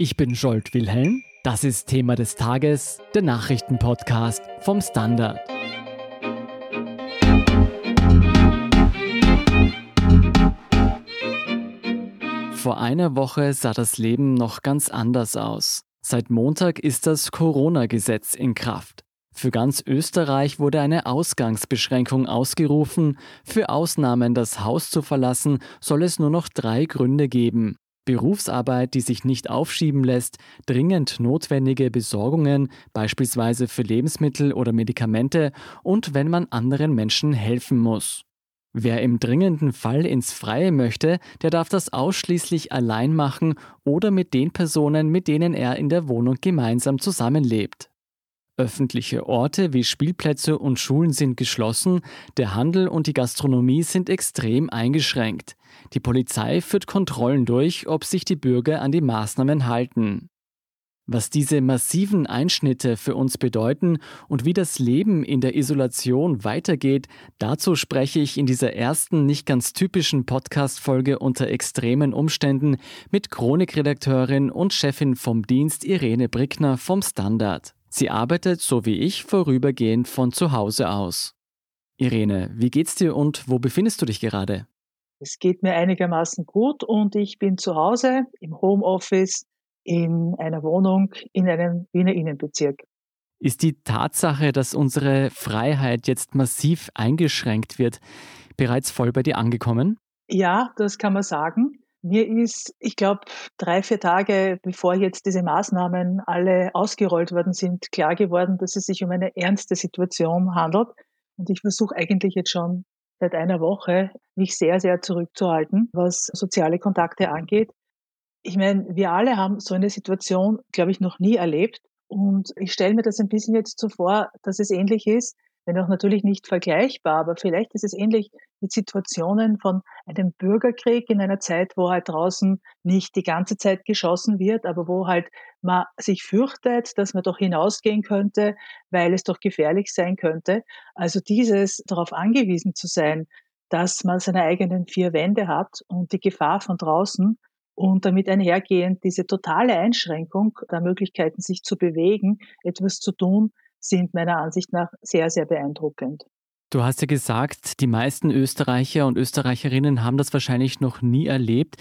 Ich bin Scholt Wilhelm. Das ist Thema des Tages, der Nachrichtenpodcast vom Standard. Vor einer Woche sah das Leben noch ganz anders aus. Seit Montag ist das Corona-Gesetz in Kraft. Für ganz Österreich wurde eine Ausgangsbeschränkung ausgerufen. Für Ausnahmen das Haus zu verlassen, soll es nur noch drei Gründe geben. Berufsarbeit, die sich nicht aufschieben lässt, dringend notwendige Besorgungen, beispielsweise für Lebensmittel oder Medikamente, und wenn man anderen Menschen helfen muss. Wer im dringenden Fall ins Freie möchte, der darf das ausschließlich allein machen oder mit den Personen, mit denen er in der Wohnung gemeinsam zusammenlebt. Öffentliche Orte wie Spielplätze und Schulen sind geschlossen, der Handel und die Gastronomie sind extrem eingeschränkt. Die Polizei führt Kontrollen durch, ob sich die Bürger an die Maßnahmen halten. Was diese massiven Einschnitte für uns bedeuten und wie das Leben in der Isolation weitergeht, dazu spreche ich in dieser ersten nicht ganz typischen Podcast-Folge unter extremen Umständen mit Chronikredakteurin und Chefin vom Dienst Irene Brickner vom Standard. Sie arbeitet, so wie ich, vorübergehend von zu Hause aus. Irene, wie geht's dir und wo befindest du dich gerade? Es geht mir einigermaßen gut und ich bin zu Hause im Homeoffice in einer Wohnung in einem Wiener Innenbezirk. Ist die Tatsache, dass unsere Freiheit jetzt massiv eingeschränkt wird, bereits voll bei dir angekommen? Ja, das kann man sagen. Mir ist, ich glaube, drei, vier Tage bevor jetzt diese Maßnahmen alle ausgerollt worden sind, klar geworden, dass es sich um eine ernste Situation handelt. Und ich versuche eigentlich jetzt schon seit einer Woche, mich sehr, sehr zurückzuhalten, was soziale Kontakte angeht. Ich meine, wir alle haben so eine Situation, glaube ich, noch nie erlebt. Und ich stelle mir das ein bisschen jetzt so vor, dass es ähnlich ist, wenn auch natürlich nicht vergleichbar, aber vielleicht ist es ähnlich mit Situationen von einem Bürgerkrieg in einer Zeit, wo halt draußen nicht die ganze Zeit geschossen wird, aber wo halt man sich fürchtet, dass man doch hinausgehen könnte, weil es doch gefährlich sein könnte. Also dieses darauf angewiesen zu sein, dass man seine eigenen vier Wände hat und die Gefahr von draußen und damit einhergehend diese totale Einschränkung der Möglichkeiten, sich zu bewegen, etwas zu tun, sind meiner Ansicht nach sehr, sehr beeindruckend. Du hast ja gesagt, die meisten Österreicher und Österreicherinnen haben das wahrscheinlich noch nie erlebt.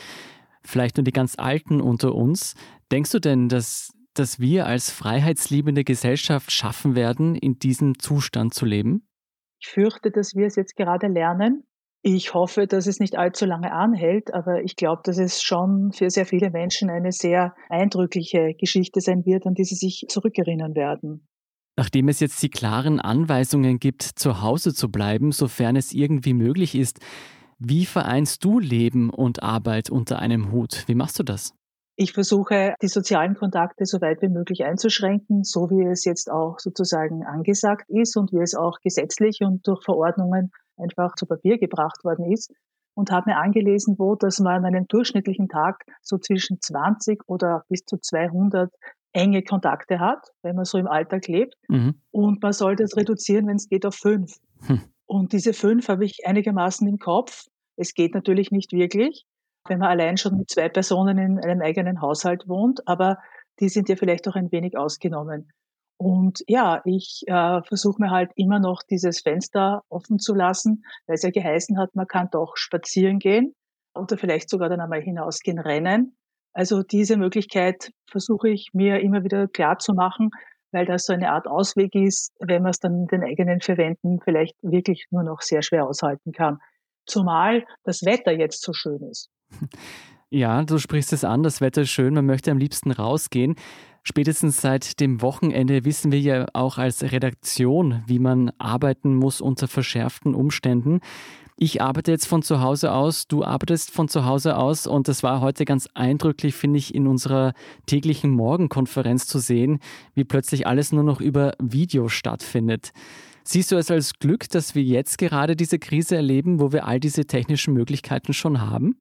Vielleicht nur die ganz Alten unter uns. Denkst du denn, dass, dass wir als freiheitsliebende Gesellschaft schaffen werden, in diesem Zustand zu leben? Ich fürchte, dass wir es jetzt gerade lernen. Ich hoffe, dass es nicht allzu lange anhält, aber ich glaube, dass es schon für sehr viele Menschen eine sehr eindrückliche Geschichte sein wird, an die sie sich zurückerinnern werden. Nachdem es jetzt die klaren Anweisungen gibt, zu Hause zu bleiben, sofern es irgendwie möglich ist, wie vereinst du Leben und Arbeit unter einem Hut? Wie machst du das? Ich versuche, die sozialen Kontakte so weit wie möglich einzuschränken, so wie es jetzt auch sozusagen angesagt ist und wie es auch gesetzlich und durch Verordnungen einfach zu Papier gebracht worden ist. Und habe mir angelesen, wo, dass man an einem durchschnittlichen Tag so zwischen 20 oder bis zu 200 enge Kontakte hat, wenn man so im Alltag lebt. Mhm. Und man sollte es reduzieren, wenn es geht, auf fünf. Hm. Und diese fünf habe ich einigermaßen im Kopf. Es geht natürlich nicht wirklich, wenn man allein schon mit zwei Personen in einem eigenen Haushalt wohnt, aber die sind ja vielleicht auch ein wenig ausgenommen. Und ja, ich äh, versuche mir halt immer noch dieses Fenster offen zu lassen, weil es ja geheißen hat, man kann doch spazieren gehen oder vielleicht sogar dann einmal hinausgehen, rennen. Also diese Möglichkeit versuche ich mir immer wieder klar zu machen, weil das so eine Art Ausweg ist, wenn man es dann den eigenen vier Wänden vielleicht wirklich nur noch sehr schwer aushalten kann. Zumal das Wetter jetzt so schön ist. Ja, du sprichst es an, das Wetter ist schön, man möchte am liebsten rausgehen. Spätestens seit dem Wochenende wissen wir ja auch als Redaktion, wie man arbeiten muss unter verschärften Umständen. Ich arbeite jetzt von zu Hause aus, du arbeitest von zu Hause aus und das war heute ganz eindrücklich, finde ich, in unserer täglichen Morgenkonferenz zu sehen, wie plötzlich alles nur noch über Video stattfindet. Siehst du es als Glück, dass wir jetzt gerade diese Krise erleben, wo wir all diese technischen Möglichkeiten schon haben?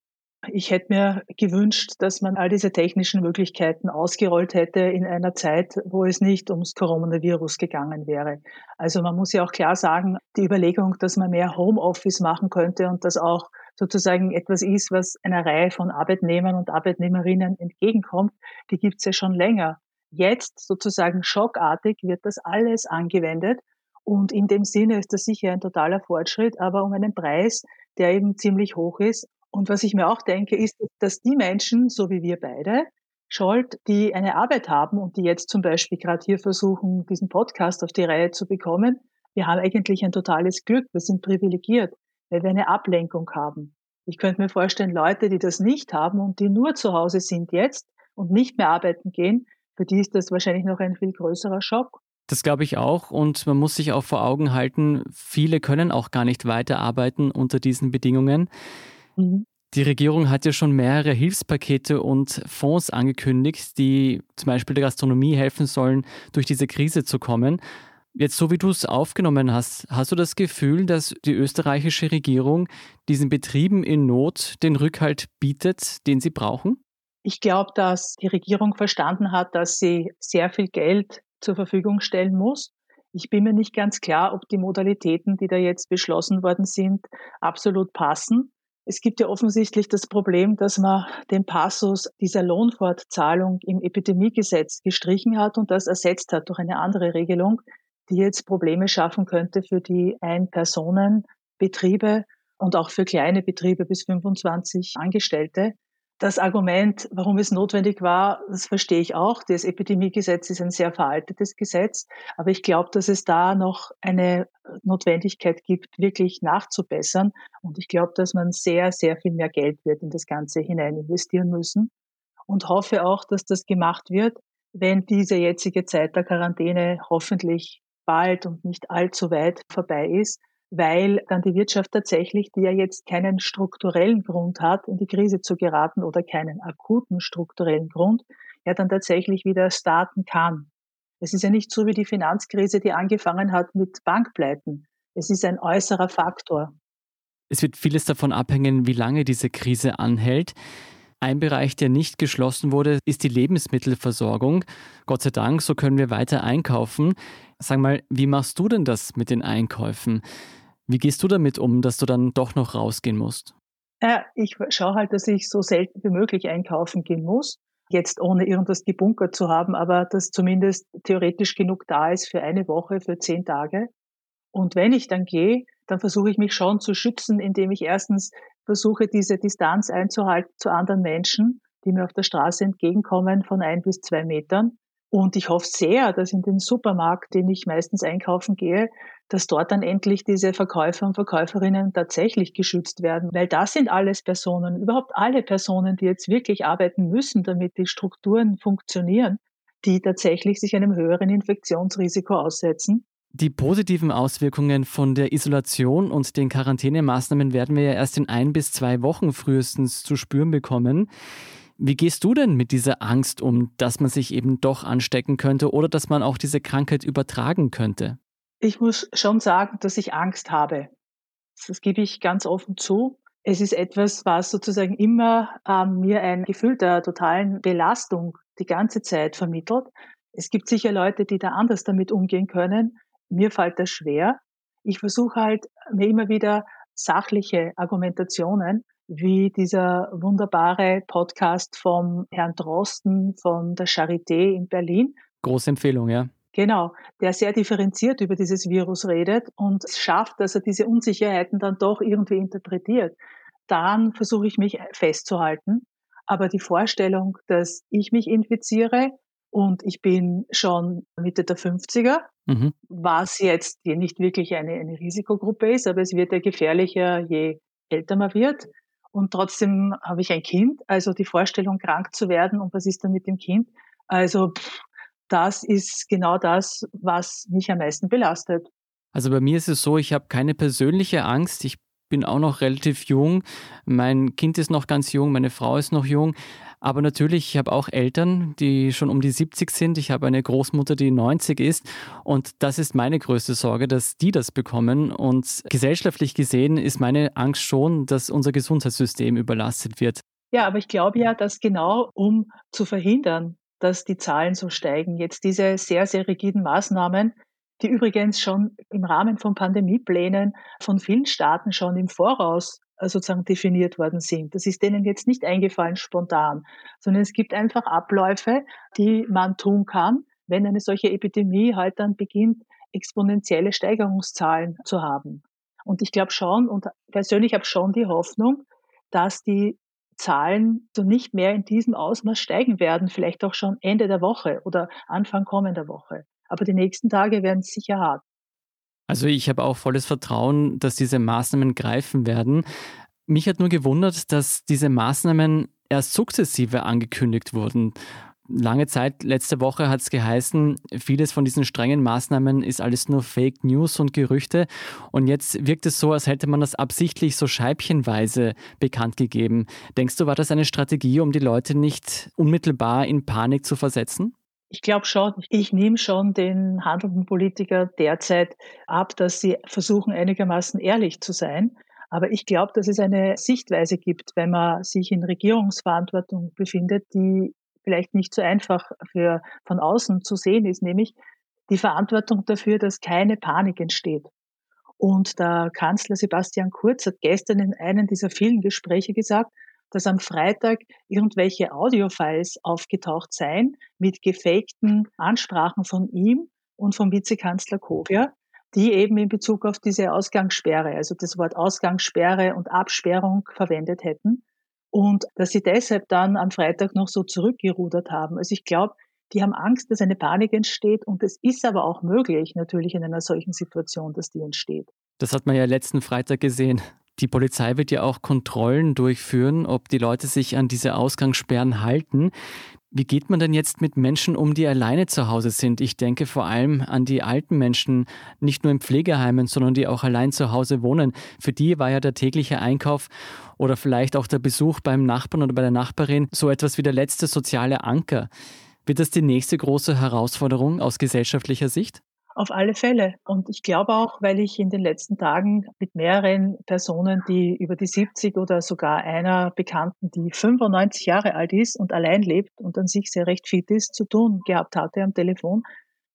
Ich hätte mir gewünscht, dass man all diese technischen Möglichkeiten ausgerollt hätte in einer Zeit, wo es nicht ums Coronavirus gegangen wäre. Also man muss ja auch klar sagen, die Überlegung, dass man mehr Homeoffice machen könnte und das auch sozusagen etwas ist, was einer Reihe von Arbeitnehmern und Arbeitnehmerinnen entgegenkommt, die gibt es ja schon länger. Jetzt sozusagen schockartig wird das alles angewendet und in dem Sinne ist das sicher ein totaler Fortschritt, aber um einen Preis, der eben ziemlich hoch ist. Und was ich mir auch denke, ist, dass die Menschen, so wie wir beide, Scholt, die eine Arbeit haben und die jetzt zum Beispiel gerade hier versuchen, diesen Podcast auf die Reihe zu bekommen, wir haben eigentlich ein totales Glück, wir sind privilegiert, weil wir eine Ablenkung haben. Ich könnte mir vorstellen, Leute, die das nicht haben und die nur zu Hause sind jetzt und nicht mehr arbeiten gehen, für die ist das wahrscheinlich noch ein viel größerer Schock. Das glaube ich auch und man muss sich auch vor Augen halten, viele können auch gar nicht weiterarbeiten unter diesen Bedingungen. Mhm. Die Regierung hat ja schon mehrere Hilfspakete und Fonds angekündigt, die zum Beispiel der Gastronomie helfen sollen, durch diese Krise zu kommen. Jetzt, so wie du es aufgenommen hast, hast du das Gefühl, dass die österreichische Regierung diesen Betrieben in Not den Rückhalt bietet, den sie brauchen? Ich glaube, dass die Regierung verstanden hat, dass sie sehr viel Geld zur Verfügung stellen muss. Ich bin mir nicht ganz klar, ob die Modalitäten, die da jetzt beschlossen worden sind, absolut passen. Es gibt ja offensichtlich das Problem, dass man den Passus dieser Lohnfortzahlung im Epidemiegesetz gestrichen hat und das ersetzt hat durch eine andere Regelung, die jetzt Probleme schaffen könnte für die Ein-Personen-Betriebe und auch für kleine Betriebe bis 25 Angestellte. Das Argument, warum es notwendig war, das verstehe ich auch. Das Epidemiegesetz ist ein sehr veraltetes Gesetz, aber ich glaube, dass es da noch eine Notwendigkeit gibt, wirklich nachzubessern. Und ich glaube, dass man sehr, sehr viel mehr Geld wird in das Ganze hinein investieren müssen und hoffe auch, dass das gemacht wird, wenn diese jetzige Zeit der Quarantäne hoffentlich bald und nicht allzu weit vorbei ist, weil dann die Wirtschaft tatsächlich, die ja jetzt keinen strukturellen Grund hat, in die Krise zu geraten oder keinen akuten strukturellen Grund, ja dann tatsächlich wieder starten kann. Es ist ja nicht so wie die Finanzkrise, die angefangen hat mit Bankpleiten. Es ist ein äußerer Faktor. Es wird vieles davon abhängen, wie lange diese Krise anhält. Ein Bereich, der nicht geschlossen wurde, ist die Lebensmittelversorgung. Gott sei Dank, so können wir weiter einkaufen. Sag mal, wie machst du denn das mit den Einkäufen? Wie gehst du damit um, dass du dann doch noch rausgehen musst? Ja, ich schaue halt, dass ich so selten wie möglich einkaufen gehen muss. Jetzt ohne irgendwas gebunkert zu haben, aber dass zumindest theoretisch genug da ist für eine Woche, für zehn Tage. Und wenn ich dann gehe, dann versuche ich mich schon zu schützen, indem ich erstens versuche, diese Distanz einzuhalten zu anderen Menschen, die mir auf der Straße entgegenkommen von ein bis zwei Metern. Und ich hoffe sehr, dass in den Supermarkt, den ich meistens einkaufen gehe, dass dort dann endlich diese Verkäufer und Verkäuferinnen tatsächlich geschützt werden. Weil das sind alles Personen, überhaupt alle Personen, die jetzt wirklich arbeiten müssen, damit die Strukturen funktionieren, die tatsächlich sich einem höheren Infektionsrisiko aussetzen. Die positiven Auswirkungen von der Isolation und den Quarantänemaßnahmen werden wir ja erst in ein bis zwei Wochen frühestens zu spüren bekommen. Wie gehst du denn mit dieser Angst um, dass man sich eben doch anstecken könnte oder dass man auch diese Krankheit übertragen könnte? Ich muss schon sagen, dass ich Angst habe. Das gebe ich ganz offen zu. Es ist etwas, was sozusagen immer ähm, mir ein Gefühl der totalen Belastung die ganze Zeit vermittelt. Es gibt sicher Leute, die da anders damit umgehen können. Mir fällt das schwer. Ich versuche halt mir immer wieder sachliche Argumentationen, wie dieser wunderbare Podcast vom Herrn Drosten von der Charité in Berlin. Große Empfehlung, ja. Genau, der sehr differenziert über dieses Virus redet und es schafft, dass er diese Unsicherheiten dann doch irgendwie interpretiert. Daran versuche ich mich festzuhalten. Aber die Vorstellung, dass ich mich infiziere und ich bin schon Mitte der 50er, mhm. was jetzt hier nicht wirklich eine, eine Risikogruppe ist, aber es wird ja gefährlicher, je älter man wird. Und trotzdem habe ich ein Kind, also die Vorstellung, krank zu werden und was ist dann mit dem Kind? Also das ist genau das, was mich am meisten belastet. Also bei mir ist es so, ich habe keine persönliche Angst. Ich bin auch noch relativ jung. Mein Kind ist noch ganz jung, meine Frau ist noch jung. Aber natürlich, ich habe auch Eltern, die schon um die 70 sind. Ich habe eine Großmutter, die 90 ist. Und das ist meine größte Sorge, dass die das bekommen. Und gesellschaftlich gesehen ist meine Angst schon, dass unser Gesundheitssystem überlastet wird. Ja, aber ich glaube ja, dass genau um zu verhindern, dass die Zahlen so steigen, jetzt diese sehr, sehr rigiden Maßnahmen, die übrigens schon im Rahmen von Pandemieplänen von vielen Staaten schon im Voraus äh, sozusagen definiert worden sind. Das ist denen jetzt nicht eingefallen spontan, sondern es gibt einfach Abläufe, die man tun kann, wenn eine solche Epidemie halt dann beginnt, exponentielle Steigerungszahlen zu haben. Und ich glaube schon, und persönlich habe schon die Hoffnung, dass die Zahlen so nicht mehr in diesem Ausmaß steigen werden, vielleicht auch schon Ende der Woche oder Anfang kommender Woche. Aber die nächsten Tage werden sicher hart. Also ich habe auch volles Vertrauen, dass diese Maßnahmen greifen werden. Mich hat nur gewundert, dass diese Maßnahmen erst sukzessive angekündigt wurden. Lange Zeit, letzte Woche hat es geheißen, vieles von diesen strengen Maßnahmen ist alles nur Fake News und Gerüchte. Und jetzt wirkt es so, als hätte man das absichtlich so scheibchenweise bekannt gegeben. Denkst du, war das eine Strategie, um die Leute nicht unmittelbar in Panik zu versetzen? Ich glaube schon, ich nehme schon den handelnden Politiker derzeit ab, dass sie versuchen, einigermaßen ehrlich zu sein. Aber ich glaube, dass es eine Sichtweise gibt, wenn man sich in Regierungsverantwortung befindet, die vielleicht nicht so einfach für von außen zu sehen ist, nämlich die Verantwortung dafür, dass keine Panik entsteht. Und der Kanzler Sebastian Kurz hat gestern in einem dieser vielen Gespräche gesagt, dass am Freitag irgendwelche Audiofiles aufgetaucht seien mit gefakten Ansprachen von ihm und vom Vizekanzler Kogler, die eben in Bezug auf diese Ausgangssperre, also das Wort Ausgangssperre und Absperrung verwendet hätten. Und dass sie deshalb dann am Freitag noch so zurückgerudert haben. Also ich glaube, die haben Angst, dass eine Panik entsteht und es ist aber auch möglich natürlich in einer solchen Situation, dass die entsteht. Das hat man ja letzten Freitag gesehen. Die Polizei wird ja auch Kontrollen durchführen, ob die Leute sich an diese Ausgangssperren halten. Wie geht man denn jetzt mit Menschen um, die alleine zu Hause sind? Ich denke vor allem an die alten Menschen, nicht nur in Pflegeheimen, sondern die auch allein zu Hause wohnen. Für die war ja der tägliche Einkauf oder vielleicht auch der Besuch beim Nachbarn oder bei der Nachbarin so etwas wie der letzte soziale Anker. Wird das die nächste große Herausforderung aus gesellschaftlicher Sicht? Auf alle Fälle. Und ich glaube auch, weil ich in den letzten Tagen mit mehreren Personen, die über die 70 oder sogar einer Bekannten, die 95 Jahre alt ist und allein lebt und an sich sehr recht fit ist, zu tun gehabt hatte am Telefon,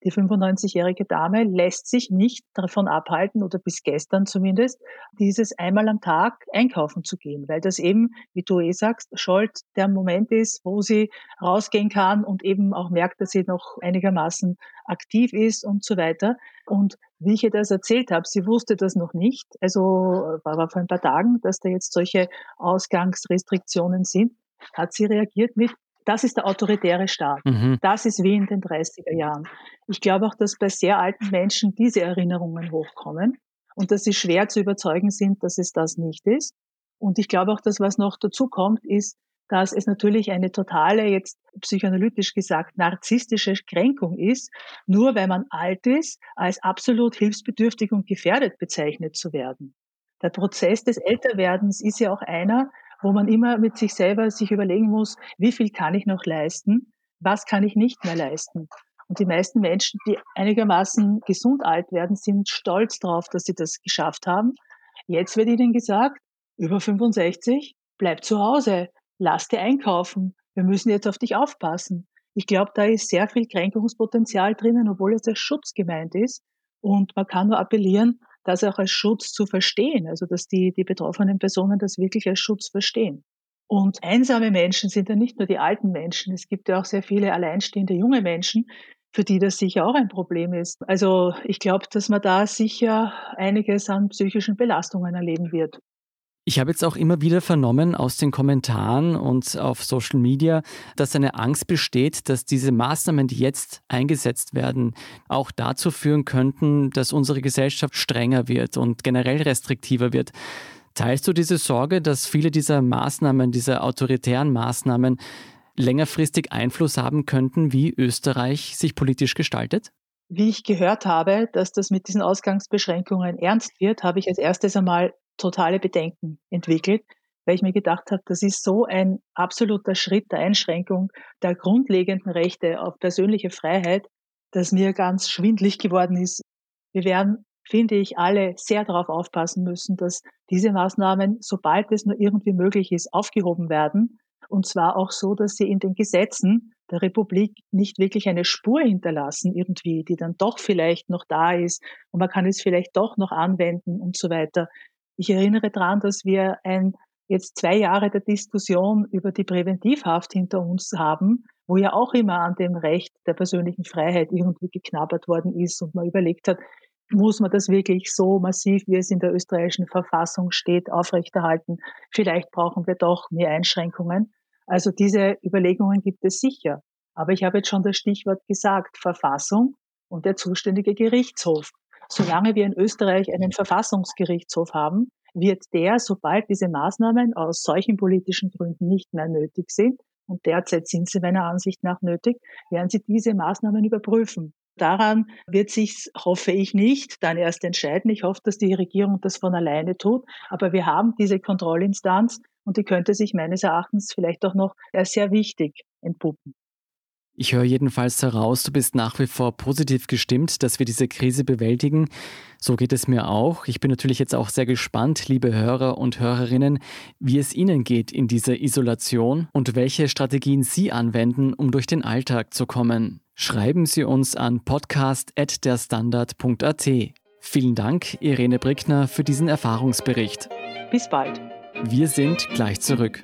die 95-jährige Dame lässt sich nicht davon abhalten, oder bis gestern zumindest, dieses einmal am Tag einkaufen zu gehen, weil das eben, wie du eh sagst, Scholt der Moment ist, wo sie rausgehen kann und eben auch merkt, dass sie noch einigermaßen aktiv ist und so weiter. Und wie ich ihr das erzählt habe, sie wusste das noch nicht. Also war vor ein paar Tagen, dass da jetzt solche Ausgangsrestriktionen sind, hat sie reagiert mit, das ist der autoritäre Staat. Mhm. Das ist wie in den 30er Jahren. Ich glaube auch, dass bei sehr alten Menschen diese Erinnerungen hochkommen und dass sie schwer zu überzeugen sind, dass es das nicht ist. Und ich glaube auch, dass was noch dazu kommt, ist, dass es natürlich eine totale, jetzt psychoanalytisch gesagt, narzisstische Kränkung ist, nur weil man alt ist, als absolut hilfsbedürftig und gefährdet bezeichnet zu werden. Der Prozess des Älterwerdens ist ja auch einer, wo man immer mit sich selber sich überlegen muss, wie viel kann ich noch leisten, was kann ich nicht mehr leisten. Und die meisten Menschen, die einigermaßen gesund alt werden, sind stolz darauf, dass sie das geschafft haben. Jetzt wird ihnen gesagt, über 65, bleib zu Hause, lass dir einkaufen, wir müssen jetzt auf dich aufpassen. Ich glaube, da ist sehr viel Kränkungspotenzial drinnen, obwohl es als Schutz gemeint ist. Und man kann nur appellieren, das auch als Schutz zu verstehen, also dass die, die betroffenen Personen das wirklich als Schutz verstehen. Und einsame Menschen sind ja nicht nur die alten Menschen, es gibt ja auch sehr viele alleinstehende junge Menschen, für die das sicher auch ein Problem ist. Also ich glaube, dass man da sicher einiges an psychischen Belastungen erleben wird. Ich habe jetzt auch immer wieder vernommen aus den Kommentaren und auf Social Media, dass eine Angst besteht, dass diese Maßnahmen, die jetzt eingesetzt werden, auch dazu führen könnten, dass unsere Gesellschaft strenger wird und generell restriktiver wird. Teilst du diese Sorge, dass viele dieser Maßnahmen, dieser autoritären Maßnahmen längerfristig Einfluss haben könnten, wie Österreich sich politisch gestaltet? Wie ich gehört habe, dass das mit diesen Ausgangsbeschränkungen ernst wird, habe ich als erstes einmal totale Bedenken entwickelt, weil ich mir gedacht habe, das ist so ein absoluter Schritt der Einschränkung der grundlegenden Rechte auf persönliche Freiheit, dass mir ganz schwindlig geworden ist. Wir werden, finde ich, alle sehr darauf aufpassen müssen, dass diese Maßnahmen, sobald es nur irgendwie möglich ist, aufgehoben werden. Und zwar auch so, dass sie in den Gesetzen der Republik nicht wirklich eine Spur hinterlassen irgendwie, die dann doch vielleicht noch da ist und man kann es vielleicht doch noch anwenden und so weiter. Ich erinnere daran, dass wir ein, jetzt zwei Jahre der Diskussion über die Präventivhaft hinter uns haben, wo ja auch immer an dem Recht der persönlichen Freiheit irgendwie geknabbert worden ist und man überlegt hat, muss man das wirklich so massiv, wie es in der österreichischen Verfassung steht, aufrechterhalten? Vielleicht brauchen wir doch mehr Einschränkungen. Also diese Überlegungen gibt es sicher. Aber ich habe jetzt schon das Stichwort gesagt, Verfassung und der zuständige Gerichtshof. Solange wir in Österreich einen Verfassungsgerichtshof haben, wird der, sobald diese Maßnahmen aus solchen politischen Gründen nicht mehr nötig sind, und derzeit sind sie meiner Ansicht nach nötig, werden sie diese Maßnahmen überprüfen. Daran wird sich, hoffe ich nicht, dann erst entscheiden. Ich hoffe, dass die Regierung das von alleine tut. Aber wir haben diese Kontrollinstanz und die könnte sich meines Erachtens vielleicht auch noch sehr wichtig entpuppen. Ich höre jedenfalls heraus, du bist nach wie vor positiv gestimmt, dass wir diese Krise bewältigen. So geht es mir auch. Ich bin natürlich jetzt auch sehr gespannt, liebe Hörer und Hörerinnen, wie es Ihnen geht in dieser Isolation und welche Strategien Sie anwenden, um durch den Alltag zu kommen. Schreiben Sie uns an podcast.derstandard.at. Vielen Dank, Irene Brickner, für diesen Erfahrungsbericht. Bis bald. Wir sind gleich zurück.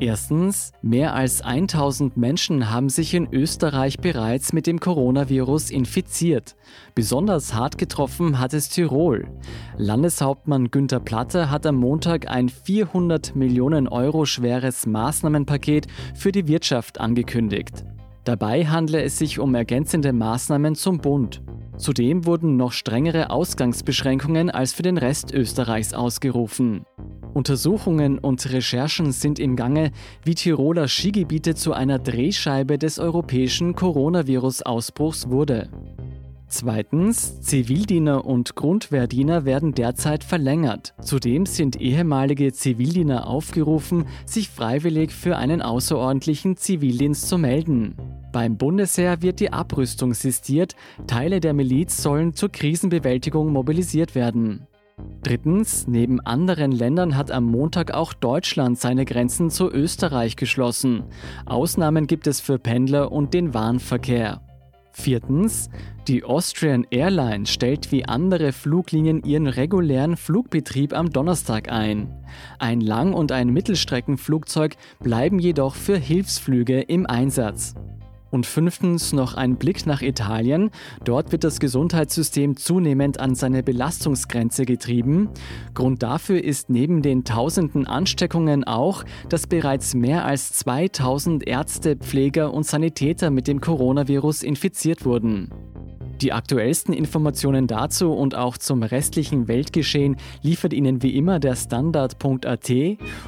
Erstens, mehr als 1000 Menschen haben sich in Österreich bereits mit dem Coronavirus infiziert. Besonders hart getroffen hat es Tirol. Landeshauptmann Günther Platte hat am Montag ein 400 Millionen Euro schweres Maßnahmenpaket für die Wirtschaft angekündigt. Dabei handle es sich um ergänzende Maßnahmen zum Bund. Zudem wurden noch strengere Ausgangsbeschränkungen als für den Rest Österreichs ausgerufen. Untersuchungen und Recherchen sind im Gange, wie Tiroler Skigebiete zu einer Drehscheibe des europäischen Coronavirus-Ausbruchs wurde. Zweitens, Zivildiener und Grundwehrdiener werden derzeit verlängert. Zudem sind ehemalige Zivildiener aufgerufen, sich freiwillig für einen außerordentlichen Zivildienst zu melden. Beim Bundesheer wird die Abrüstung sistiert, Teile der Miliz sollen zur Krisenbewältigung mobilisiert werden. Drittens, neben anderen Ländern hat am Montag auch Deutschland seine Grenzen zu Österreich geschlossen. Ausnahmen gibt es für Pendler und den Warenverkehr. Viertens, die Austrian Airlines stellt wie andere Fluglinien ihren regulären Flugbetrieb am Donnerstag ein. Ein Lang- und ein Mittelstreckenflugzeug bleiben jedoch für Hilfsflüge im Einsatz. Und fünftens noch ein Blick nach Italien. Dort wird das Gesundheitssystem zunehmend an seine Belastungsgrenze getrieben. Grund dafür ist neben den tausenden Ansteckungen auch, dass bereits mehr als 2000 Ärzte, Pfleger und Sanitäter mit dem Coronavirus infiziert wurden. Die aktuellsten Informationen dazu und auch zum restlichen Weltgeschehen liefert Ihnen wie immer der Standard.at.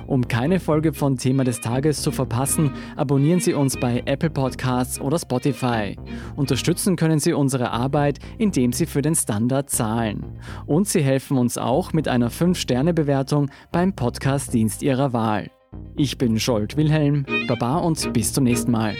Um keine Folge von Thema des Tages zu verpassen, abonnieren Sie uns bei Apple Podcasts oder Spotify. Unterstützen können Sie unsere Arbeit, indem Sie für den Standard zahlen. Und Sie helfen uns auch mit einer 5-Sterne-Bewertung beim Podcast-Dienst Ihrer Wahl. Ich bin Scholt Wilhelm, Baba und bis zum nächsten Mal.